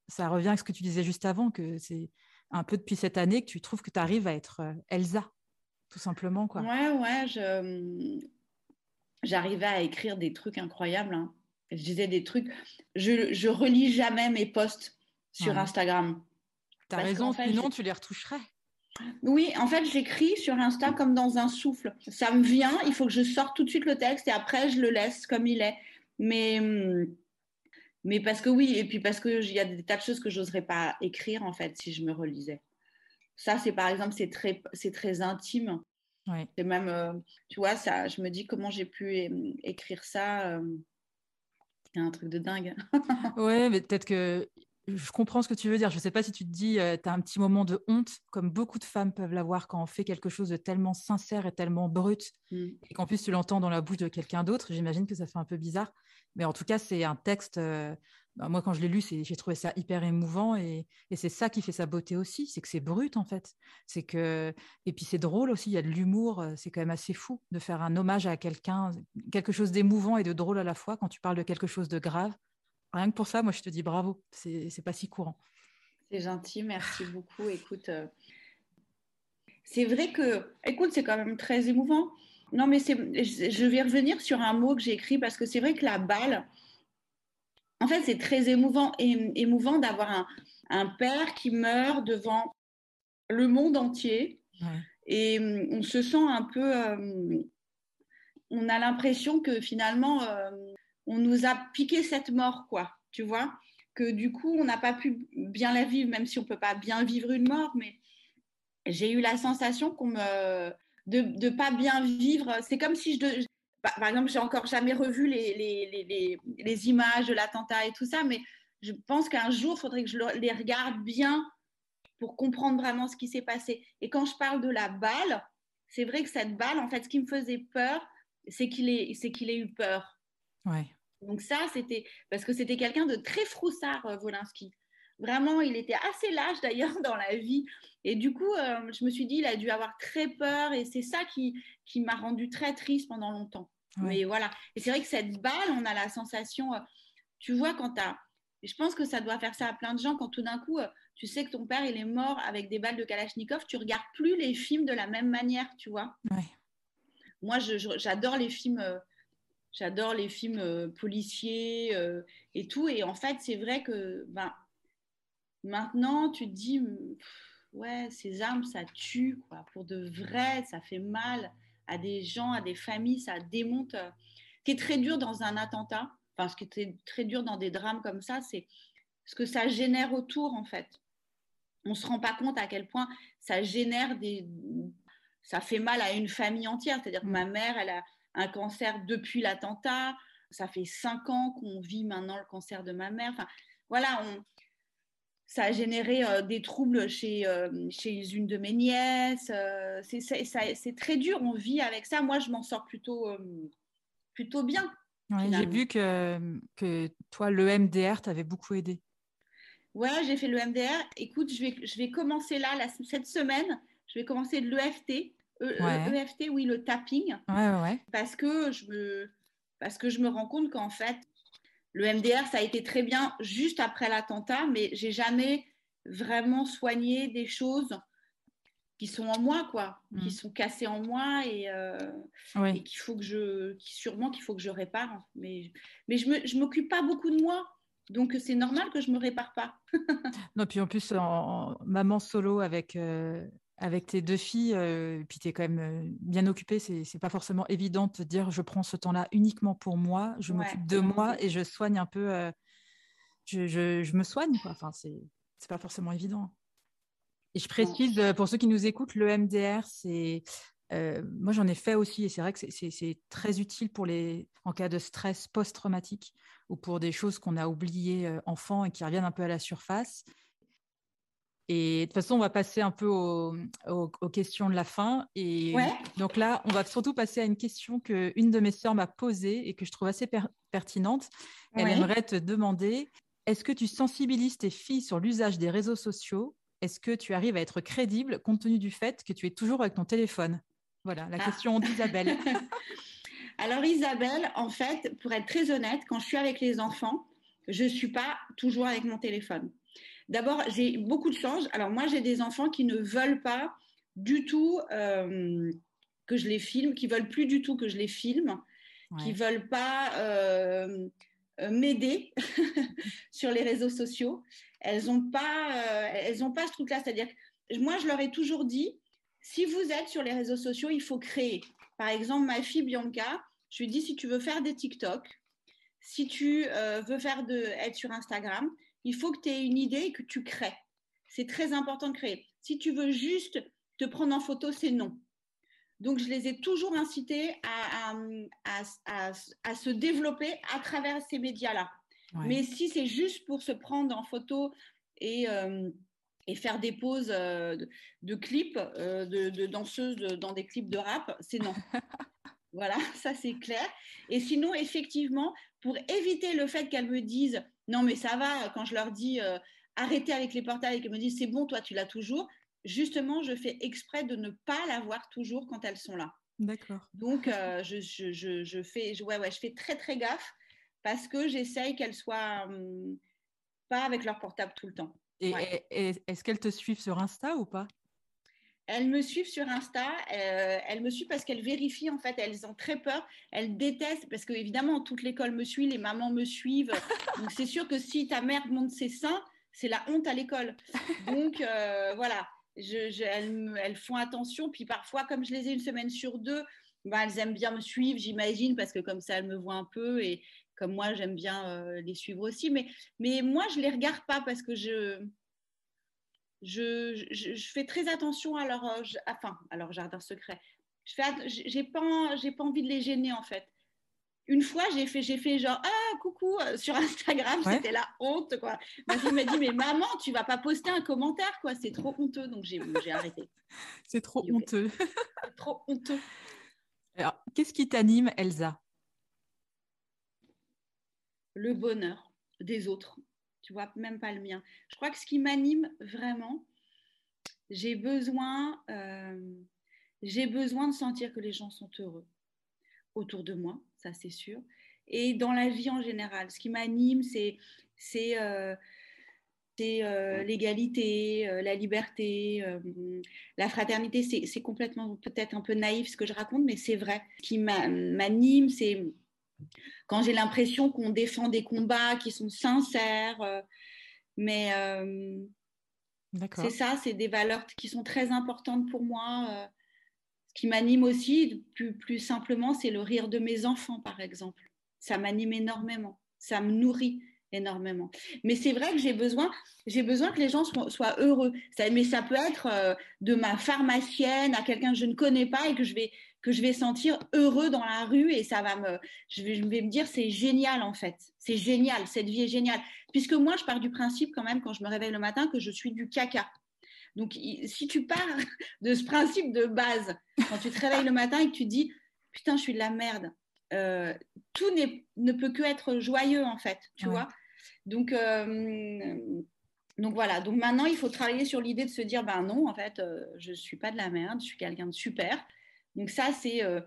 ça revient à ce que tu disais juste avant, que c'est un peu depuis cette année que tu trouves que tu arrives à être euh, Elsa, tout simplement. Quoi. Ouais, ouais, je... j'arrivais à écrire des trucs incroyables. hein. Je disais des trucs. Je, je relis jamais mes posts sur Ouais. Instagram. T'as raison, fait, sinon tu les retoucherais. Oui, en fait, j'écris sur Insta comme dans un souffle. Ça me vient, il faut que je sorte tout de suite le texte et après, je le laisse comme il est. Mais, mais parce que oui, et puis parce qu'il y a des tas de choses que j'oserais pas écrire, en fait, si je me relisais. Ça, c'est par exemple, c'est très, c'est très intime. Ouais. C'est même, euh, tu vois, ça, je me dis comment j'ai pu écrire ça. euh, c'est un truc de dingue. ouais, mais peut-être que je comprends ce que tu veux dire. Je sais pas si tu te dis, tu as un petit moment de honte, comme beaucoup de femmes peuvent l'avoir quand on fait quelque chose de tellement sincère et tellement brut, Mm. et qu'en plus tu l'entends dans la bouche de quelqu'un d'autre. J'imagine que ça fait un peu bizarre. Mais en tout cas, c'est un texte. euh, bah, moi, quand je l'ai lu, j'ai trouvé ça hyper émouvant. Et, c'est ça qui fait sa beauté aussi. C'est que c'est brut, en fait. C'est que... Et puis c'est drôle aussi. Il y a de l'humour. euh, C'est quand même assez fou de faire un hommage à quelqu'un, quelque chose d'émouvant et de drôle à la fois quand tu parles de quelque chose de grave. Rien que pour ça, moi, je te dis bravo. C'est pas si courant. C'est gentil, merci beaucoup. Écoute, euh, c'est vrai que, écoute, c'est quand même très émouvant. Non, mais je vais revenir sur un mot que j'ai écrit parce que c'est vrai que la balle, en fait, c'est très émouvant, d'avoir un, un père qui meurt devant le monde entier Ouais. et hum, on se sent un peu, euh, on a l'impression que finalement, euh, on nous a piqué cette mort, quoi, tu vois, que du coup, on n'a pas pu bien la vivre, même si on peut pas bien vivre une mort, mais j'ai eu la sensation qu'on me de, de pas bien vivre. C'est comme si je, par exemple, j'ai encore jamais revu les, les, les, les, images de l'attentat et tout ça, mais je pense qu'un jour, il faudrait que je le- les regarde bien pour comprendre vraiment ce qui s'est passé. Et quand je parle de la balle, c'est vrai que cette balle, en fait, ce qui me faisait peur, c'est qu'il ait, c'est qu'il ait eu peur. Ouais. Donc ça, c'était parce que c'était quelqu'un de très froussard, euh, Wolinski. Vraiment, il était assez lâche d'ailleurs dans la vie. Et du coup, euh, je me suis dit, il a dû avoir très peur et c'est ça qui, qui m'a rendu très triste pendant longtemps. Ouais. Mais voilà. Et c'est vrai que cette balle, on a la sensation, euh, tu vois, quand tu as... Et je pense que ça doit faire ça à plein de gens quand tout d'un coup, euh, tu sais que ton père, il est mort avec des balles de Kalachnikov, tu regardes plus les films de la même manière, tu vois. Ouais. Moi, j'adore les films... J'adore les films euh, policiers euh, et tout. Et en fait, c'est vrai que ben, maintenant, tu te dis, pff, ouais, ces armes, ça tue, quoi. Pour de vrai, ça fait mal à des gens, à des familles, ça démonte. euh. Ce qui est très dur dans un attentat, enfin, ce qui est très, très dur dans des drames comme ça, c'est ce que ça génère autour, en fait. On ne se rend pas compte à quel point ça génère des. Ça fait mal à une famille entière. C'est-à-dire que ma mère, elle a un cancer depuis l'attentat. Ça fait cinq ans qu'on vit maintenant le cancer de ma mère. Enfin, voilà, on, ça a généré euh, des troubles chez, euh, chez une de mes nièces. Euh, c'est, très dur, on vit avec ça. Moi, je m'en sors plutôt, plutôt bien. Ouais, J'ai vu que, que toi, l'EMDR t'avait beaucoup aidé. Ouais, j'ai fait le MDR. Écoute, je vais, je vais commencer là, cette semaine. Je vais commencer l'EFT. E- Ouais. EFT, oui, le tapping. Ouais. parce que je me, parce que je me rends compte qu'en fait, le MDR, ça a été très bien juste après l'attentat, mais j'ai jamais vraiment soigné des choses qui sont en moi, quoi, Mm. qui sont cassées en moi et, euh, et qu'il faut que je, qui, sûrement qu'il faut que je répare. Mais, mais je je m'occupe pas beaucoup de moi. Donc c'est normal que je me répare pas. non, puis en plus, en, maman solo avec, avec tes deux filles, puis tu es quand même bien occupée, c'est pas forcément évident de te dire je prends ce temps-là uniquement pour moi, je m'occupe de moi et je soigne un peu, je, je, je, me soigne. Quoi. Enfin, c'est pas forcément évident. Et je précise, pour ceux qui nous écoutent, le MDR, c'est euh, moi, j'en ai fait aussi, et c'est vrai que c'est très utile pour les, en cas de stress post-traumatique ou pour des choses qu'on a oubliées enfant et qui reviennent un peu à la surface. Et de toute façon, on va passer un peu aux, questions de la fin. Et donc là, on va surtout passer à une question que une de mes sœurs m'a posée et que je trouve assez pertinente. Elle aimerait te demander est-ce que tu sensibilises tes filles sur l'usage des réseaux sociaux? Est-ce que tu arrives à être crédible compte tenu du fait que tu es toujours avec ton téléphone? Voilà, la ah. question d'Isabelle. Alors Isabelle, en fait, pour être très honnête, quand je suis avec les enfants, je ne suis pas toujours avec mon téléphone. D'abord, j'ai beaucoup de chance. Alors moi, j'ai des enfants qui ne veulent pas du tout euh, que je les filme, qui veulent plus du tout que je les filme, qui qui veulent pas euh, euh, m'aider sur les réseaux sociaux. Elles n'ont pas, elles ont pas ce truc-là. C'est-à-dire que moi, je leur ai toujours dit, si vous êtes sur les réseaux sociaux, il faut créer. Par exemple, ma fille Bianca, je lui dis si tu veux faire des TikTok, si tu euh, veux faire de, être sur Instagram, il faut que tu aies une idée et que tu crées. C'est très important de créer. Si tu veux juste te prendre en photo, c'est non. Donc, je les ai toujours incités à, à, se développer à travers ces médias-là. Mais si c'est juste pour se prendre en photo et, euh, et faire des poses euh, de, clips euh, de, danseuses dans des clips de rap, c'est non. voilà, ça c'est clair. Et sinon, effectivement, pour éviter le fait qu'elles me disent non mais ça va, quand je leur dis euh, arrêtez avec les portails et qu'elles me disent c'est bon, toi tu l'as toujours, justement, je fais exprès de ne pas l'avoir toujours quand elles sont là. D'accord. Donc, je, je, je, fais, ouais, ouais, je fais très très gaffe parce que j'essaye qu'elles soient hum, pas avec leur portable tout le temps. Et, est-ce qu'elles te suivent sur Insta ou pas? Elles me suivent sur Insta, euh, elles me suivent parce qu'elles vérifient en fait, elles ont très peur, elles détestent parce que évidemment toute l'école me suit, les mamans me suivent, donc c'est sûr que si ta mère monte ses seins, c'est la honte à l'école. Donc euh, voilà, elles, font attention, puis parfois comme je les ai une semaine sur deux, bah, elles aiment bien me suivre, j'imagine, parce que comme ça elles me voient un peu et comme moi, j'aime bien euh, les suivre aussi. Mais, mais moi, je ne les regarde pas parce que je, je, je, fais très attention à leur, euh, enfin, à leur jardin secret. Je n'ai pas, j'ai pas envie de les gêner, en fait. Une fois, j'ai fait, j'ai fait genre ah coucou euh, sur Instagram, c'était la honte quoi. Ma fille m'a dit mais maman, tu vas pas poster un commentaire quoi, c'est trop honteux donc j'ai, j'ai arrêté. C'est trop honteux. c'est trop honteux. Alors, qu'est-ce qui t'anime, Elsa? Le bonheur des autres. Tu vois, même pas le mien. Je crois que ce qui m'anime vraiment, j'ai besoin, euh, j'ai besoin de sentir que les gens sont heureux autour de moi, ça c'est sûr. Et dans la vie en général, ce qui m'anime, c'est c'est euh, euh, l'égalité, la liberté, la fraternité. C'est complètement peut-être un peu naïf ce que je raconte, mais c'est vrai. Ce qui m'anime, c'est quand j'ai l'impression qu'on défend des combats qui sont sincères. Euh, mais euh, c'est ça, c'est des valeurs qui sont très importantes pour moi. Euh. ce qui m'anime aussi, plus, plus simplement, c'est le rire de mes enfants, par exemple. Ça m'anime énormément, ça me nourrit énormément. Mais c'est vrai que j'ai besoin, j'ai besoin que les gens soient, heureux. Ça, mais ça peut être de ma pharmacienne à quelqu'un que je ne connais pas et que je vais que je vais sentir heureux dans la rue et ça va me, je vais, je vais me dire c'est génial en fait, c'est génial, cette vie est géniale. Puisque moi, je pars du principe quand même quand je me réveille le matin que je suis du caca. Donc, si tu pars de ce principe de base, quand tu te réveilles le matin et que tu te dis putain, je suis de la merde, euh, tout ne peut que être joyeux en fait, tu vois. Donc, euh, donc voilà. Donc maintenant, il faut travailler sur l'idée de se dire ben non, en fait, euh, je suis pas de la merde, je suis quelqu'un de super. Donc ça, c'est, euh,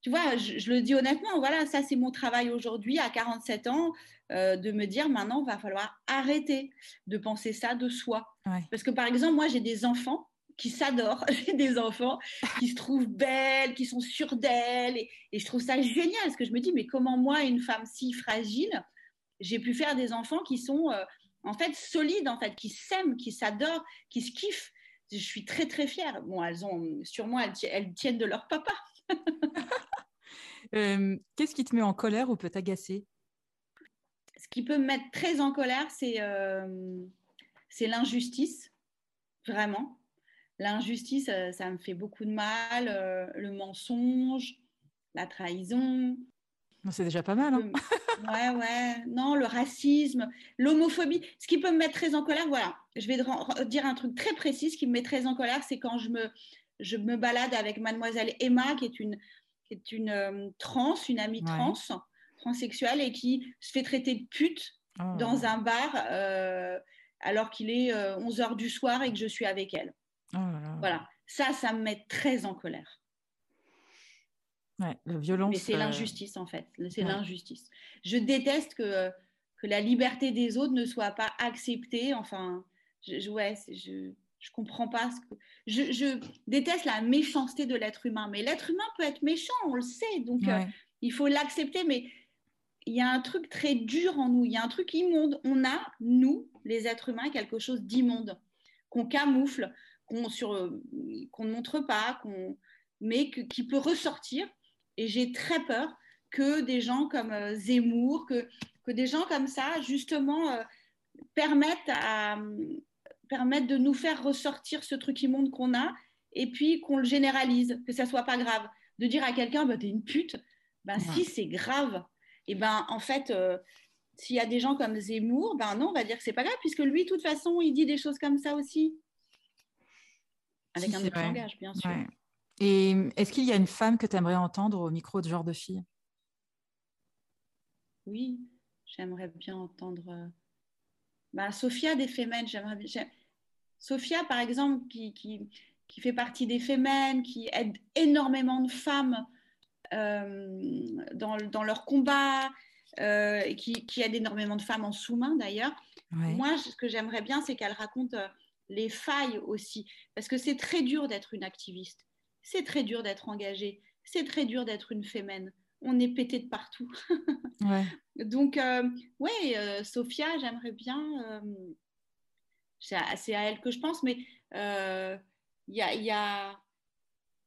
tu vois, je, le dis honnêtement, voilà, ça c'est mon travail aujourd'hui à 47 ans, euh, de me dire maintenant, il va falloir arrêter de penser ça de soi. Parce que par exemple, moi j'ai des enfants qui s'adorent, j'ai des enfants qui se trouvent belles, qui sont sûres d'elles, et, je trouve ça génial, parce que je me dis, mais comment moi, une femme si fragile, j'ai pu faire des enfants qui sont en fait solides, en fait, qui s'aiment, qui s'adorent, qui se kiffent. Je suis très très fière. Bon, elles ont sûrement elles, tiennent de leur papa. Qu'est-ce qui te met en colère ou peut t'agacer? Ce qui peut me mettre très en colère, c'est c'est l'injustice, vraiment. L'injustice, ça, me fait beaucoup de mal. le mensonge, la trahison. C'est déjà pas mal. Hein ouais, ouais. Non, le racisme, l'homophobie. Ce qui peut me mettre très en colère, voilà. Je vais dire un truc très précis. Ce qui me met très en colère, c'est quand je me, je me balade avec mademoiselle Emma, qui est une, qui est une euh, trans, une amie trans, transsexuelle, et qui se fait traiter de pute oh. dans un bar euh, alors qu'il est 11 euh, h du soir et que je suis avec elle. Oh voilà. Ça, ça me met très en colère. Ouais, la violence. Mais c'est euh, l'injustice, en fait. C'est l'injustice. Je déteste que, que la liberté des autres ne soit pas acceptée. Enfin, je, ouais, je, je comprends pas ce que. Je, je déteste la méchanceté de l'être humain. Mais l'être humain peut être méchant, on le sait. Donc, euh, il faut l'accepter. Mais il y a un truc très dur en nous. Il y a un truc immonde. On a, nous, les êtres humains, quelque chose d'immonde qu'on camoufle, qu'on qu'on ne montre pas, qu'on mais qui peut ressortir et j'ai très peur que des gens comme euh, Zemmour, que, que des gens comme ça, justement, euh, permettent, à, permettent de nous faire ressortir ce truc immonde qu'on a et puis qu'on le généralise, que ça soit pas grave. De dire à quelqu'un, bah, t'es une pute, ben, si c'est grave, et ben en fait, euh, s'il y a des gens comme Zemmour, ben non, on va dire que c'est pas grave, puisque lui, de toute façon, il dit des choses comme ça aussi. Avec un autre langage, bien sûr. Et est-ce qu'il y a une femme que tu aimerais entendre au micro de genre de fille? Oui, j'aimerais bien entendre. Bah, Sophia des Femmes, j'aimerais bien. Sophia, par exemple, qui, qui, qui, fait partie des Femmes, qui aide énormément de femmes euh, dans, dans, leur combat, euh, qui, qui, aide énormément de femmes en sous-main d'ailleurs. Moi, ce que j'aimerais bien, c'est qu'elle raconte les failles aussi, parce que c'est très dur d'être une activiste c'est très dur d'être engagé, c'est très dur d'être une fémène. On est pété de partout. Donc, euh, ouais, euh, Sophia, j'aimerais bien. Euh, c'est à, elle que je pense, mais il y a,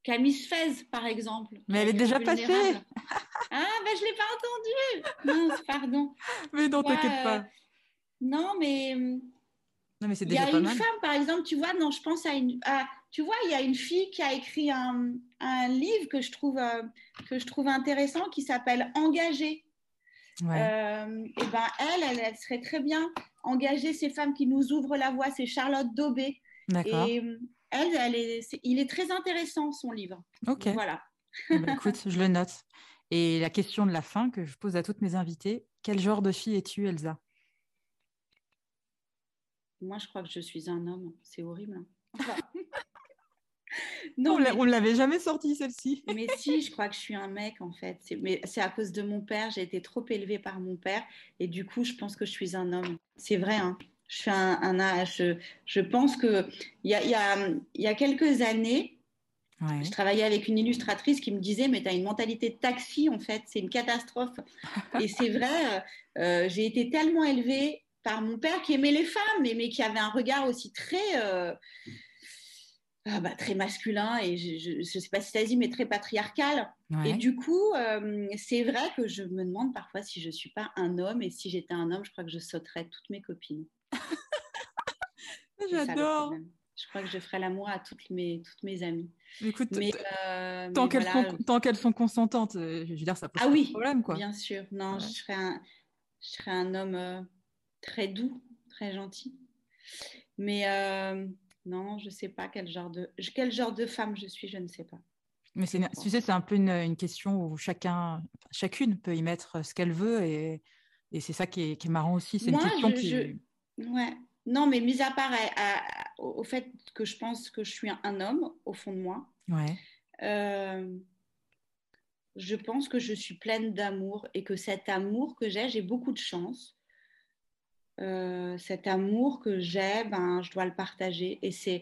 Camille Fez, par exemple. Mais elle est déjà passée. ah, ben je ne l'ai pas entendu. Non, pardon. Mais non, t'inquiète pas. Non, mais. Non, mais c'est Il y a une femme, par exemple, tu vois, non, je pense à une. Tu vois, il y a une fille qui a écrit un, livre que je, trouve, euh, que je trouve intéressant qui s'appelle Engagée. Euh, et ben elle, elle, serait très bien engagée. Ces femmes qui nous ouvrent la voie, c'est Charlotte Daubé. D'accord. Et euh, elle, elle est, il est très intéressant son livre. Ok. Voilà. Eh ben, écoute, je le note. Et la question de la fin que je pose à toutes mes invitées quel genre de fille es-tu, Elsa? Moi, je crois que je suis un homme. C'est horrible. Hein. Non, on ne l'avait jamais sorti celle-ci? mais si, je crois que je suis un mec en fait. Mais c'est à cause de mon père. J'ai été trop élevée par mon père et du coup, je pense que je suis un homme. C'est vrai. Hein. Je fais un, un je, je, pense que il y a, y, a, y a, quelques années, je travaillais avec une illustratrice qui me disait mais tu as une mentalité de taxi en fait. C'est une catastrophe. et c'est vrai. Euh, j'ai été tellement élevée par mon père qui aimait les femmes, mais, mais qui avait un regard aussi très euh, ah bah, très masculin et je ne sais pas si ça dit, mais très patriarcal. Et du coup, euh, c'est vrai que je me demande parfois si je ne suis pas un homme et si j'étais un homme, je crois que je sauterais toutes mes copines. J'adore. Je crois que je ferais l'amour à toutes mes, toutes mes amies. Écoute, mais, euh, tant qu'elles sont, consentantes, euh, je veux dire, ça pose ah, oui, problème. Quoi. Bien sûr. Non, je, serais un, je serais un homme très doux, très gentil. Mais non, je ne sais pas quel genre, de, quel genre de femme je suis, je ne sais pas. Mais c'est, tu sais, c'est un peu une, question où chacun, chacune peut y mettre ce qu'elle veut et, et c'est ça qui est, qui est, marrant aussi. C'est une question qui. Ouais. Non, mais mis à part au fait que je pense que je suis un, homme au fond de moi, ouais. Euh, je pense que je suis pleine d'amour et que cet amour que j'ai, j'ai beaucoup de chance euh, cet amour que j'ai, ben, je dois le partager. Et c'est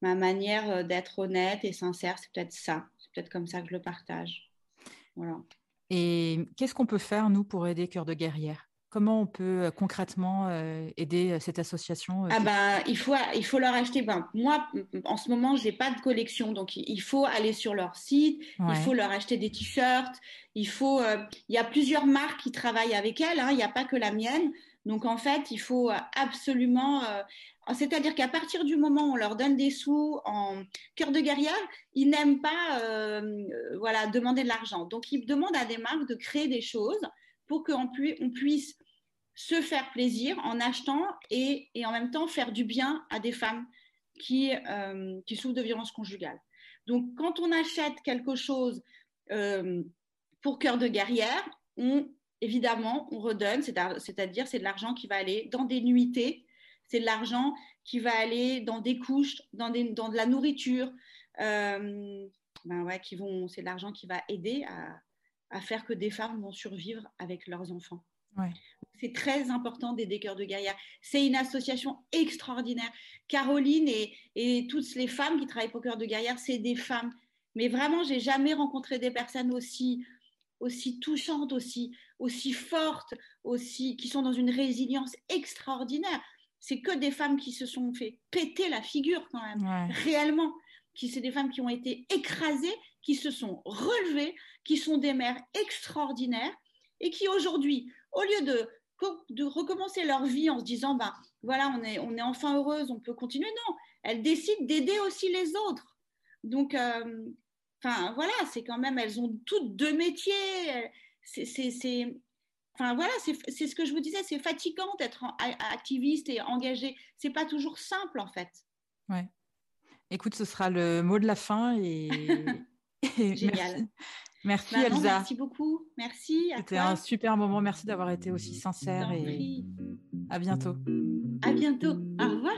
ma manière euh, d'être honnête et sincère, c'est peut-être ça. C'est peut-être comme ça que je le partage. Voilà. Et qu'est-ce qu'on peut faire, nous, pour aider Cœur de Guerrière? Comment on peut concrètement aider cette association ah ben, il, faut, il faut leur acheter. Ben, moi, en ce moment, je n'ai pas de collection, donc il faut aller sur leur site, il faut leur acheter des t-shirts, il faut. il y a plusieurs marques qui travaillent avec elles, hein, il n'y a pas que la mienne. Donc en fait, il faut absolument c'est-à-dire qu'à partir du moment où on leur donne des sous en cœur de guerrière, ils n'aiment pas euh, euh, voilà, demander de l'argent. Donc, ils demandent à des marques de créer des choses pour qu'on puisse se faire plaisir en achetant et, en même temps faire du bien à des femmes qui, euh, qui souffrent de violences conjugales. Donc, quand on achète quelque chose pour cœur de guerrière, on, évidemment, on redonne, c'est-à-dire c'est de l'argent qui va aller dans des nuitées c'est de l'argent qui va aller dans des couches, dans, dans de la nourriture. Euh, ben ouais, qui vont, c'est de l'argent qui va aider à, faire que des femmes vont survivre avec leurs enfants. C'est très important d'aider Cœur de Guerrière. C'est une association extraordinaire. Caroline et, et, toutes les femmes qui travaillent pour Cœur de Guerrière, c'est des femmes. Mais vraiment, j'ai jamais rencontré des personnes aussi, aussi touchantes, aussi, aussi fortes, aussi, qui sont dans une résilience extraordinaire c'est que des femmes qui se sont fait péter la figure quand même, réellement. Qui c'est des femmes qui ont été écrasées, qui se sont relevées, qui sont des mères extraordinaires et qui aujourd'hui, au lieu de, de recommencer leur vie en se disant ben voilà on est on est enfin heureuse, on peut continuer, non, elles décident d'aider aussi les autres. Donc euh, enfin voilà, c'est quand même elles ont toutes deux métiers. C'est Enfin voilà, c'est ce que je vous disais, c'est fatigant d'être activiste et engagé. C'est pas toujours simple en fait. Ouais. Écoute, ce sera le mot de la fin et, Génial. Merci, Elsa. merci beaucoup. Merci. C'était un super moment. Merci d'avoir été aussi sincère et à bientôt. À bientôt. Au revoir.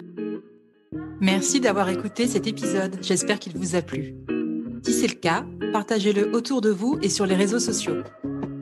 Merci d'avoir écouté cet épisode. J'espère qu'il vous a plu. Si c'est le cas, partagez-le autour de vous et sur les réseaux sociaux.